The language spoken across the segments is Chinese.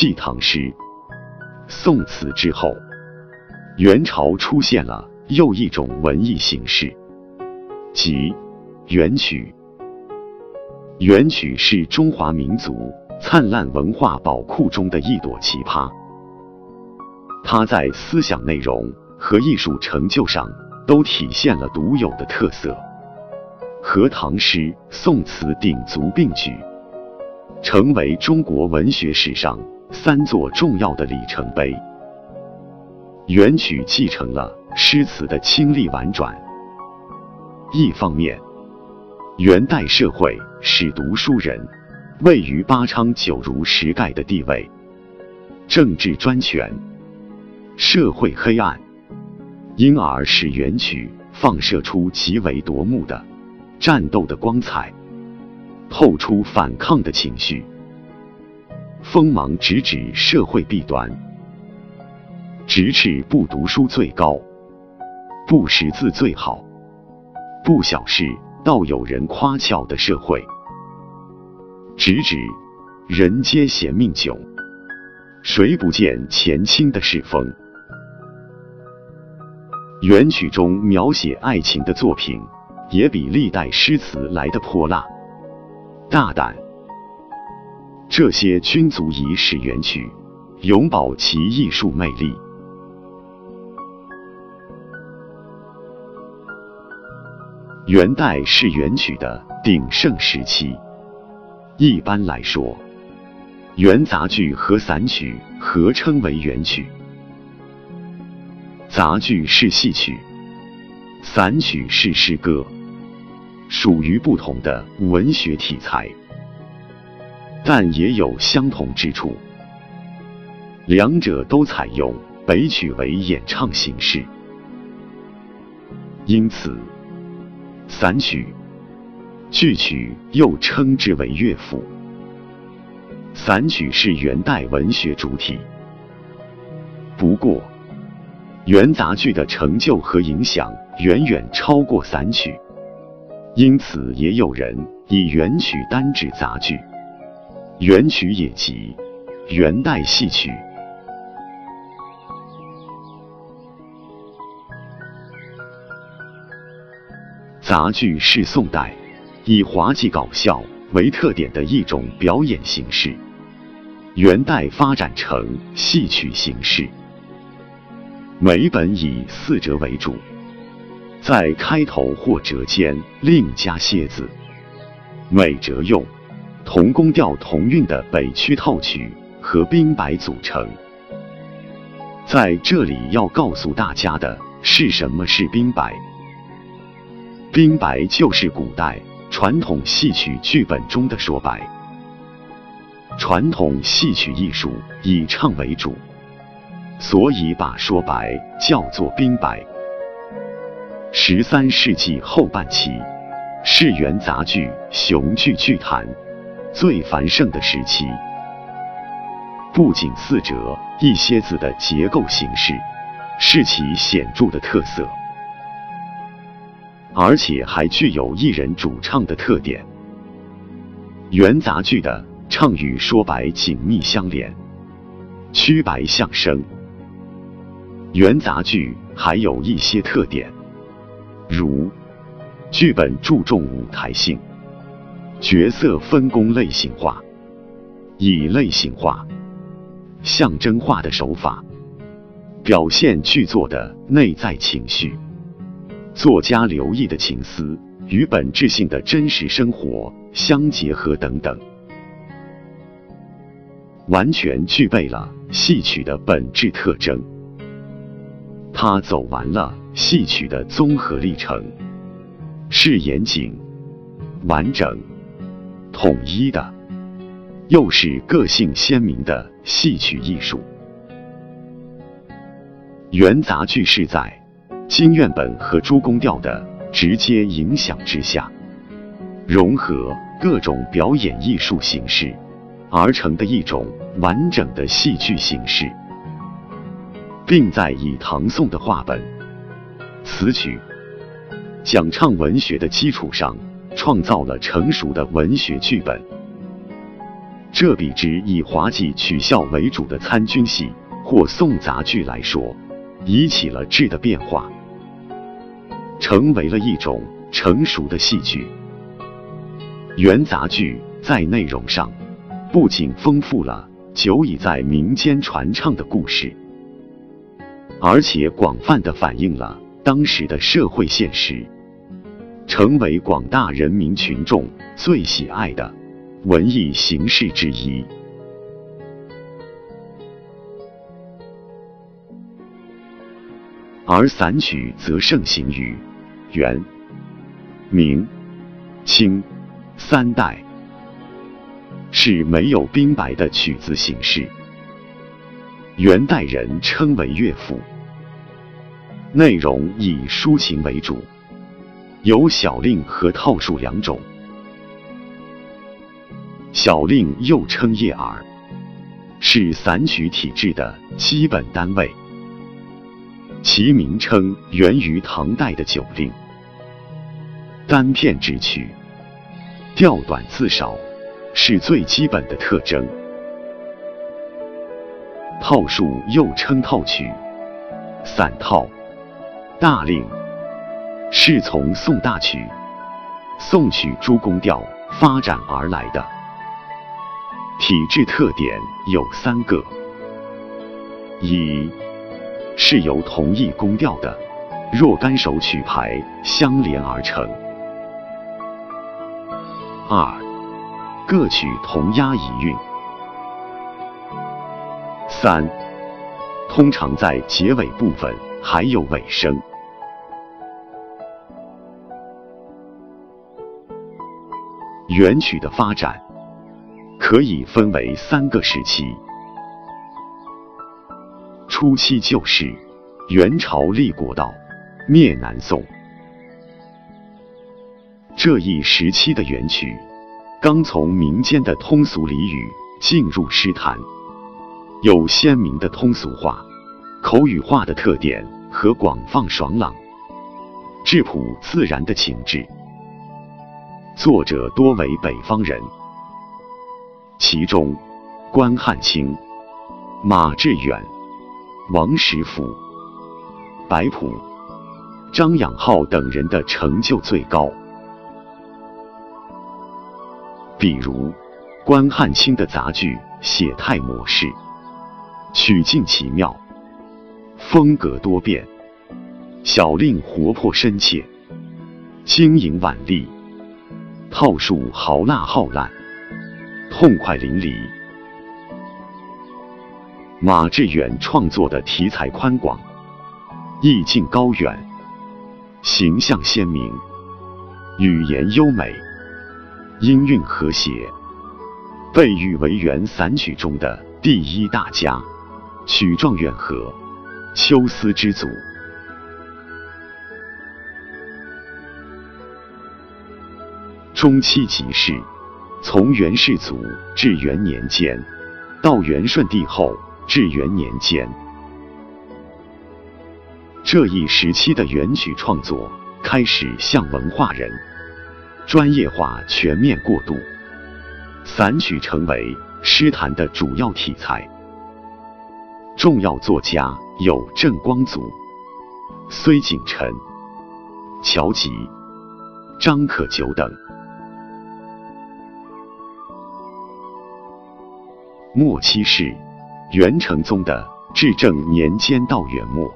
继唐诗、宋词之后，元朝出现了又一种文艺形式，即元曲。元曲是中华民族灿烂文化宝库中的一朵奇葩，它在思想内容和艺术成就上都体现了独有的特色，和唐诗、宋词鼎足并举，成为中国文学史上三座重要的里程碑。元曲继承了诗词的清丽婉转，一方面。元代社会使读书人位于八昌九如十盖的地位，政治专权，社会黑暗，因而使元曲放射出极为夺目的战斗的光彩，透出反抗的情绪，锋芒直指社会弊端，直斥不读书最高，不识字最好，不小事。倒有人夸俏的社会，直指人皆嫌命窘，谁不见前清的世风？元曲中描写爱情的作品，也比历代诗词来的泼辣、大胆。这些均足以使元曲永葆其艺术魅力。元代是元曲的鼎盛时期。一般来说，元杂剧和散曲合称为元曲。杂剧是戏曲，散曲是诗歌，属于不同的文学题材，但也有相同之处。两者都采用北曲为演唱形式，因此。散曲、剧曲又称之为乐府。散曲是元代文学主体，不过元杂剧的成就和影响远远超过散曲，因此也有人以元曲单指杂剧。元曲也即元代戏曲。杂剧是宋代以滑稽搞笑为特点的一种表演形式，元代发展成戏曲形式。每本以四折为主，在开头或折间另加楔字，每折用同宫调同韵的北曲套曲和冰白组成。在这里要告诉大家的是，什么是冰白？冰白就是古代传统戏曲剧本中的说白。传统戏曲艺术以唱为主，所以把说白叫做冰白。十三世纪后半期是元杂剧雄踞剧坛最繁盛的时期。不仅四折一些字的结构形式是其显著的特色。而且还具有一人主唱的特点。元杂剧的唱与说白紧密相连，曲白相生。元杂剧还有一些特点，如剧本注重舞台性，角色分工类型化，以类型化、象征化的手法表现剧作的内在情绪。作家留意的情思与本质性的真实生活相结合等等，完全具备了戏曲的本质特征。他走完了戏曲的综合历程，是严谨、完整、统一的，又是个性鲜明的戏曲艺术。元杂剧是在。京院本和诸宫调的直接影响之下，融合各种表演艺术形式而成的一种完整的戏剧形式，并在以唐宋的话本、词曲、讲唱文学的基础上，创造了成熟的文学剧本。这比之以滑稽取笑为主的参军戏或送杂剧来说，已起了质的变化，成为了一种成熟的戏剧。元杂剧在内容上，不仅丰富了久已在民间传唱的故事，而且广泛的反映了当时的社会现实，成为广大人民群众最喜爱的。文艺形式之一，而散曲则盛行于元、明、清三代，是没有冰白的曲子形式。元代人称为乐府，内容以抒情为主，有小令和套数两种。小令又称叶耳，是散曲体制的基本单位。其名称源于唐代的酒令，单片之曲，调短字少，是最基本的特征。套数又称套曲、散套、大令，是从宋大曲、宋曲诸宫调发展而来的。体制特点有三个：一是由同一宫调的若干首曲牌相连而成；二各曲同押一韵；三通常在结尾部分还有尾声。元曲的发展。可以分为三个时期。初期就是元朝立国道，灭南宋。这一时期的元曲，刚从民间的通俗俚语进入诗坛，有鲜明的通俗化、口语化的特点和广放爽朗、质朴自然的情致。作者多为北方人。其中，关汉卿、马致远、王实甫、白朴、张养浩等人的成就最高。比如，关汉卿的杂剧写态模式，曲径奇妙，风格多变；小令活泼深切，晶莹婉丽，套数豪辣浩烂。痛快淋漓。马致远创作的题材宽广，意境高远，形象鲜明，语言优美，音韵和谐，被誉为元散曲中的第一大家，曲状远和，秋思之祖。中期即是。从元世祖至元年间，到元顺帝后至元年间，这一时期的元曲创作开始向文化人专业化全面过渡，散曲成为诗坛的主要题材。重要作家有郑光祖、崔景臣、乔吉、张可久等。末期是元成宗的至正年间到元末，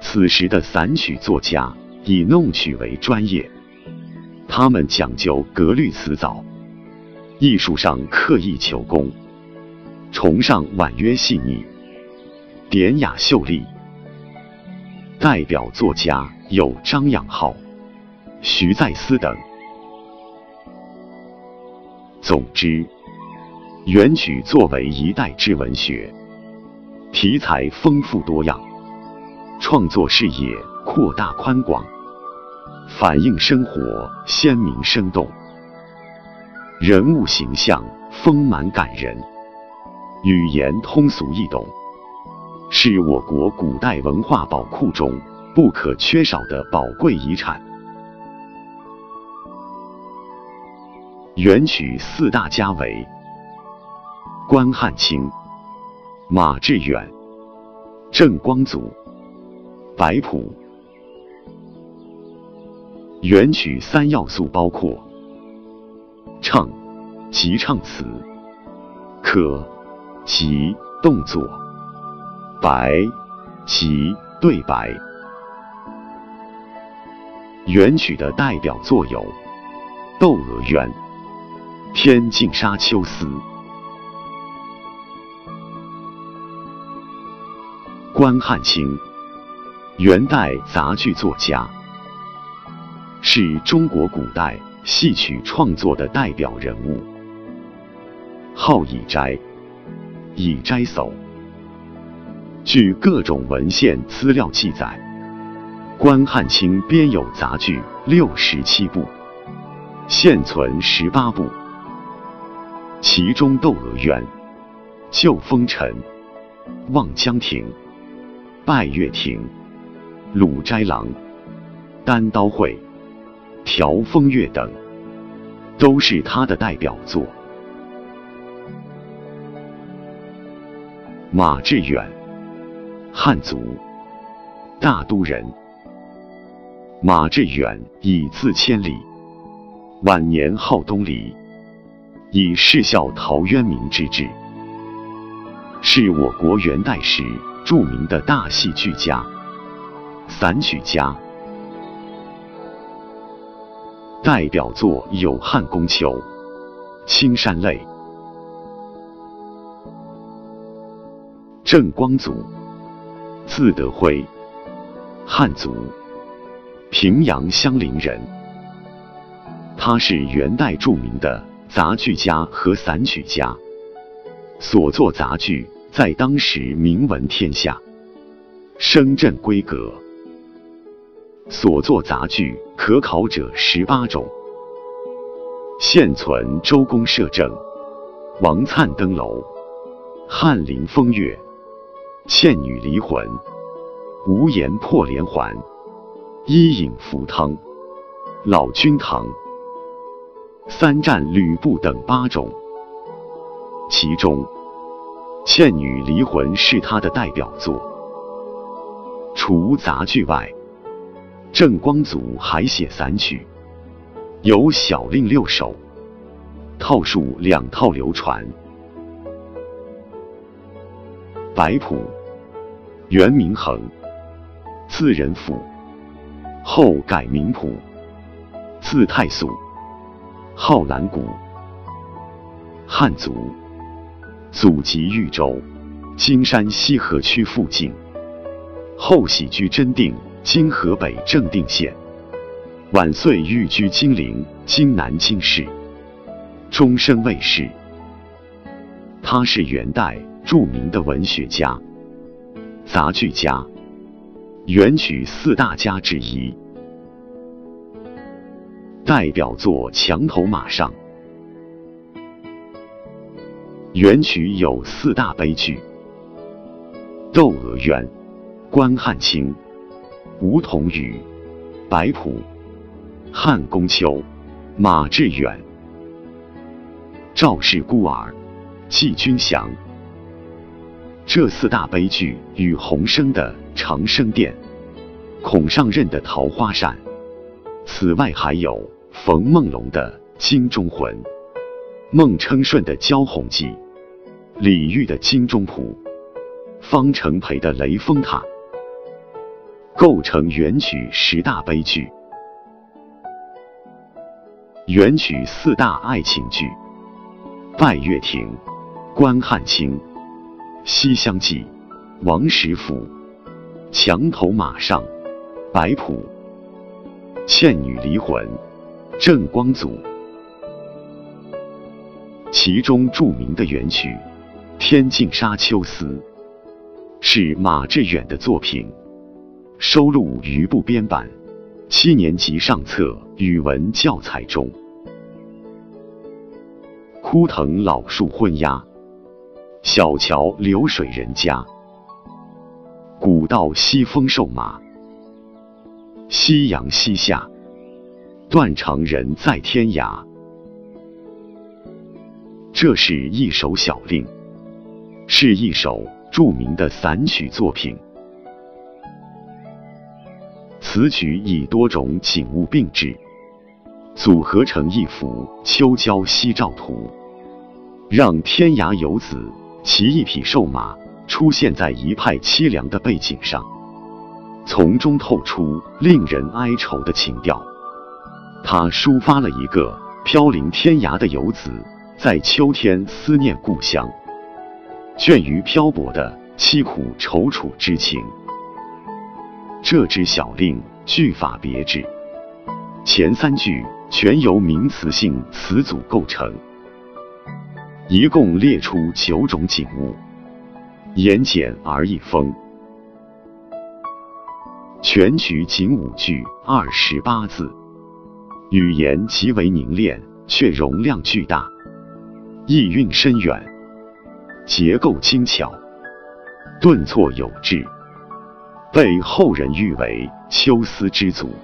此时的散曲作家以弄曲为专业，他们讲究格律词藻，艺术上刻意求工，崇尚婉约细腻、典雅秀丽。代表作家有张养浩、徐再思等。总之。元曲作为一代之文学，题材丰富多样，创作视野扩大宽广，反映生活鲜明生动，人物形象丰满感人，语言通俗易懂，是我国古代文化宝库中不可缺少的宝贵遗产。元曲四大家为。关汉卿、马致远、郑光祖、白朴。元曲三要素包括：唱。即唱词，可。即动作，白。即对白。元曲的代表作有《窦娥冤》《天净沙·秋思》。关汉卿，元代杂剧作家，是中国古代戏曲创作的代表人物，号乙斋，乙斋叟。据各种文献资料记载。关汉卿编有杂剧六十七部，现存十八部，其中《窦娥冤》《救风尘》《望江亭》《拜月亭》《鲁斋郎》《单刀会》《调风月》等，都是他的代表作。马致远，汉族，大都人。马致远以字千里，晚年号东篱，以仕孝陶渊明之志，是我国元代时著名的大戏剧家、散曲家。代表作有《汉宫秋》《青山泪》。郑光祖，字德辉，汉族。平阳乡邻人，他是元代著名的杂剧家和散曲家，所作杂剧在当时名闻天下，声震闺阁。所作杂剧可考者十八种，现存《周公摄政》《王粲登楼》《翰林风月》《倩女离魂》《无言破连环》。伊尹赴汤、老君堂、三战吕布等八种，其中《倩女离魂》是他的代表作。除杂剧外，郑光祖还写散曲，有《小令》六首，套数两套流传。白朴，原名衡，字仁甫。后改名朴，字太素，号兰谷，汉族，祖籍豫州，金山西河区附近。后徙居真定（今河北正定县），晚岁寓居金陵（今南京市），终身未仕。他是元代著名的文学家、杂剧家。元曲四大家之一，代表作《墙头马上》。元曲有四大悲剧：《窦娥冤》、关汉卿、梧桐雨、白朴、汉宫秋、马致远、赵氏孤儿、季君祥。这四大悲剧与洪升的。长生殿、孔尚任的桃花扇，此外还有冯梦龙的金钟魂、孟称顺的焦红记、李煜的金钟谱、方成培的雷峰塔，构成元曲十大悲剧。元曲四大爱情剧：《拜月亭》、关汉卿、《西厢记》、王实甫。墙头马上，白朴；倩女离魂，郑光祖。其中著名的元曲《天净沙·秋思》是马致远的作品，收录于部编版七年级上册语文教材中。枯藤老树昏鸦，小桥流水人家。古道西风瘦马，夕阳西下，断肠人在天涯。这是一首小令，是一首著名的散曲作品。此曲以多种景物并置，组合成一幅秋郊夕照图，让天涯游子骑一匹瘦马出现在一派凄凉的背景上，从中透出令人哀愁的情调。他抒发了一个飘零天涯的游子。在秋天思念故乡，倦于漂泊的凄苦踌躇之情。这支小令句法别致，前三句全由名词性词组构成，一共列出九种景物，言简而意丰。全曲仅五句二十八字，语言极为凝练，却容量巨大。意蕴深远，结构精巧，顿挫有致，被后人誉为秋思之祖。